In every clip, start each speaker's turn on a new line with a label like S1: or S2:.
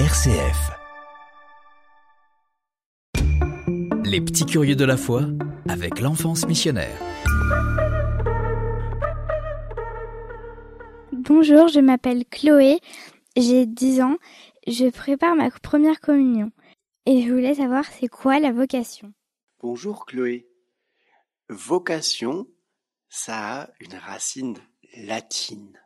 S1: RCF. Les petits curieux de la foi avec l'enfance missionnaire.
S2: Bonjour, je m'appelle Chloé, j'ai 10 ans, je prépare ma première communion et je voulais savoir c'est quoi la vocation.
S3: Bonjour Chloé. Vocation, ça a une racine latine.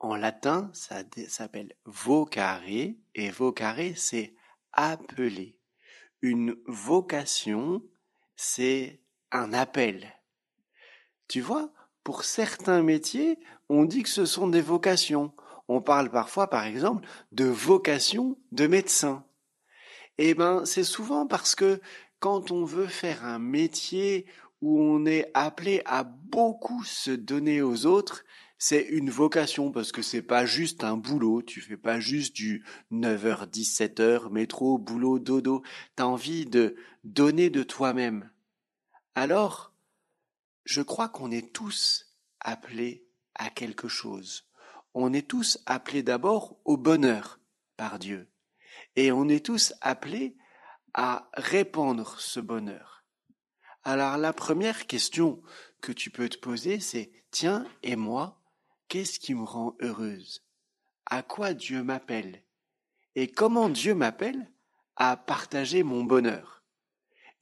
S3: En latin, ça s'appelle vocare et vocare, c'est appeler. Une vocation, c'est un appel. Tu vois, pour certains métiers, on dit que ce sont des vocations. On parle parfois, par exemple, de vocation de médecin. Eh ben, c'est souvent parce que quand on veut faire un métier où on est appelé à beaucoup se donner aux autres, c'est une vocation parce que c'est pas juste un boulot, tu fais pas juste du 9h 17h métro boulot dodo, tu as envie de donner de toi-même. Alors, je crois qu'on est tous appelés à quelque chose. On est tous appelés d'abord au bonheur par Dieu et on est tous appelés à répandre ce bonheur. Alors la première question que tu peux te poser, c'est tiens, et moi, Qu'est-ce qui me rend heureuse? À quoi Dieu m'appelle? Et comment Dieu m'appelle? À partager mon bonheur.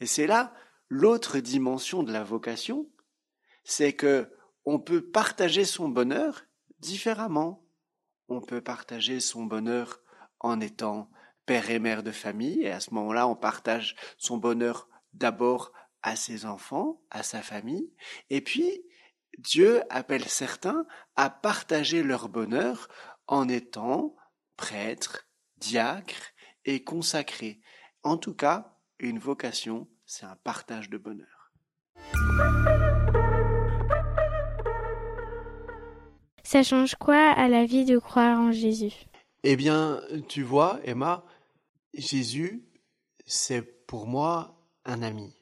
S3: Et c'est là l'autre dimension de la vocation, c'est que on peut partager son bonheur différemment. On peut partager son bonheur en étant père et mère de famille, et à ce moment-là, on partage son bonheur d'abord à ses enfants, à sa famille, et puis Dieu appelle certains à partager leur bonheur en étant prêtres, diacres et consacrés. En tout cas, une vocation, c'est un partage de bonheur.
S2: Ça change quoi à la vie de croire en Jésus?
S3: Eh bien, tu vois, Emma, Jésus, c'est pour moi un ami.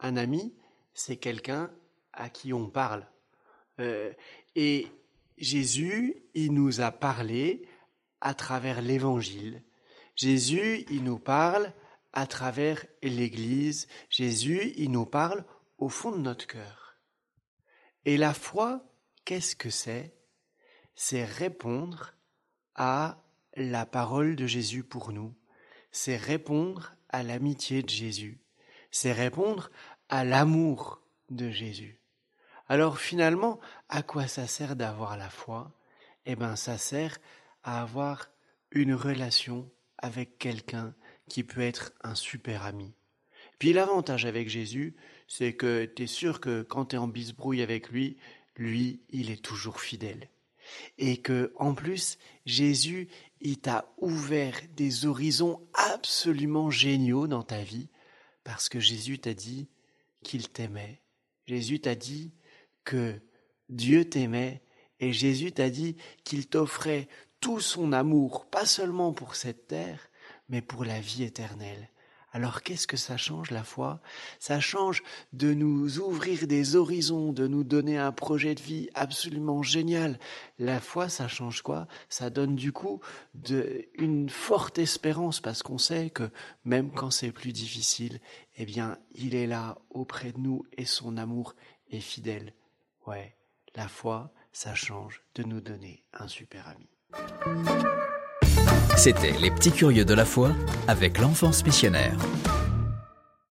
S3: Un ami, c'est quelqu'un à qui on parle. Euh, et Jésus, il nous a parlé à travers l'Évangile. Jésus, il nous parle à travers l'Église. Jésus, il nous parle au fond de notre cœur. Et la foi, qu'est-ce que c'est? C'est répondre à la parole de Jésus pour nous. C'est répondre à l'amitié de Jésus. C'est répondre à l'amour de Jésus. Alors finalement, à quoi ça sert d'avoir la foi? Eh bien, ça sert à avoir une relation avec quelqu'un qui peut être un super ami. Puis l'avantage avec Jésus, c'est que tu es sûr que quand tu es en bisbrouille avec lui, lui, il est toujours fidèle. Et que, en plus, Jésus, il t'a ouvert des horizons absolument géniaux dans ta vie, parce que Jésus t'a dit qu'il t'aimait. Jésus t'a dit que Dieu t'aimait et Jésus t'a dit qu'il t'offrait tout son amour, pas seulement pour cette terre, mais pour la vie éternelle. Alors qu'est-ce que ça change la foi? Ça change de nous ouvrir des horizons, de nous donner un projet de vie absolument génial. La foi, ça change quoi? Ça donne du coup de, une forte espérance parce qu'on sait que même quand c'est plus difficile, eh bien, il est là auprès de nous et son amour est fidèle. Ouais, la foi, ça change de nous donner un super ami.
S1: C'était Les Petits Curieux de la foi avec l'enfance missionnaire.